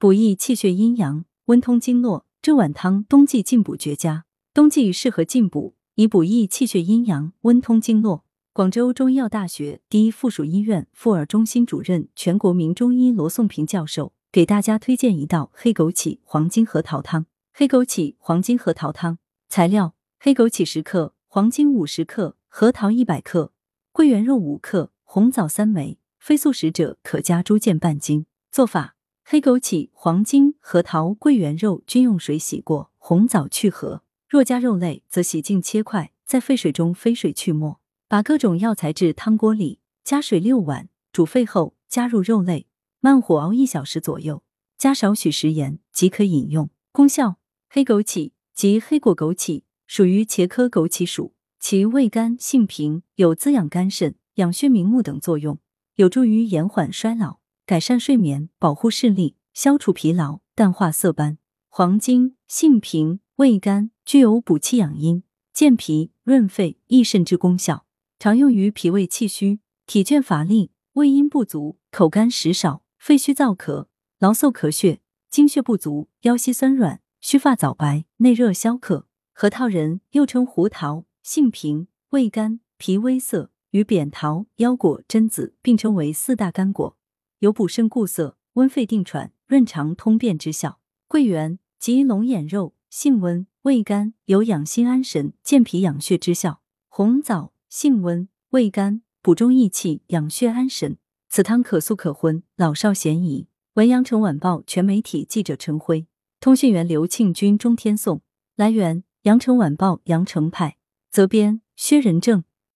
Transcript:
补益气血阴阳，温通经络。这碗汤冬季进补绝佳，冬季适合进补，以补益气血阴阳，温通经络。广州中医药大学第一附属医院妇儿中心主任、全国名中医罗颂平教授给大家推荐一道黑枸杞黄金核桃汤。黑枸杞黄金核桃汤材料：黑枸杞十克，黄金五十克，核桃一百克，桂圆肉五克，红枣三枚。非素食者可加猪腱半斤。做法：黑枸杞、黄金、核桃、桂圆肉均用水洗过，红枣去核。若加肉类，则洗净切块，在沸水中飞水去沫。把各种药材至汤锅里，加水六碗，煮沸后加入肉类，慢火熬一小时左右，加少许食盐即可饮用。功效：黑枸杞及黑果枸杞属于茄科枸杞属，其味甘性平，有滋养肝肾、养血明目等作用。有助于延缓衰老、改善睡眠、保护视力、消除疲劳、淡化色斑。黄精性平，味甘，具有补气养阴、健脾润肺、益肾之功效，常用于脾胃气虚、体倦乏力、胃阴不足、口干食少、肺虚燥咳、劳嗽咳血、精血不足、腰膝酸软、须发早白、内热消渴。核桃仁又称胡桃，性平，味甘，脾微涩。与扁桃、腰果、榛子并称为四大干果，有补肾固涩、温肺定喘、润肠通便之效。桂圆及龙眼肉，性温，味甘，有养心安神、健脾养血之效。红枣性温，味甘，补中益气、养血安神。此汤可素可荤，老少咸宜。文阳城晚报全媒体记者陈辉，通讯员刘庆军、钟天颂。来源：阳城晚报阳城派，责编：薛仁正。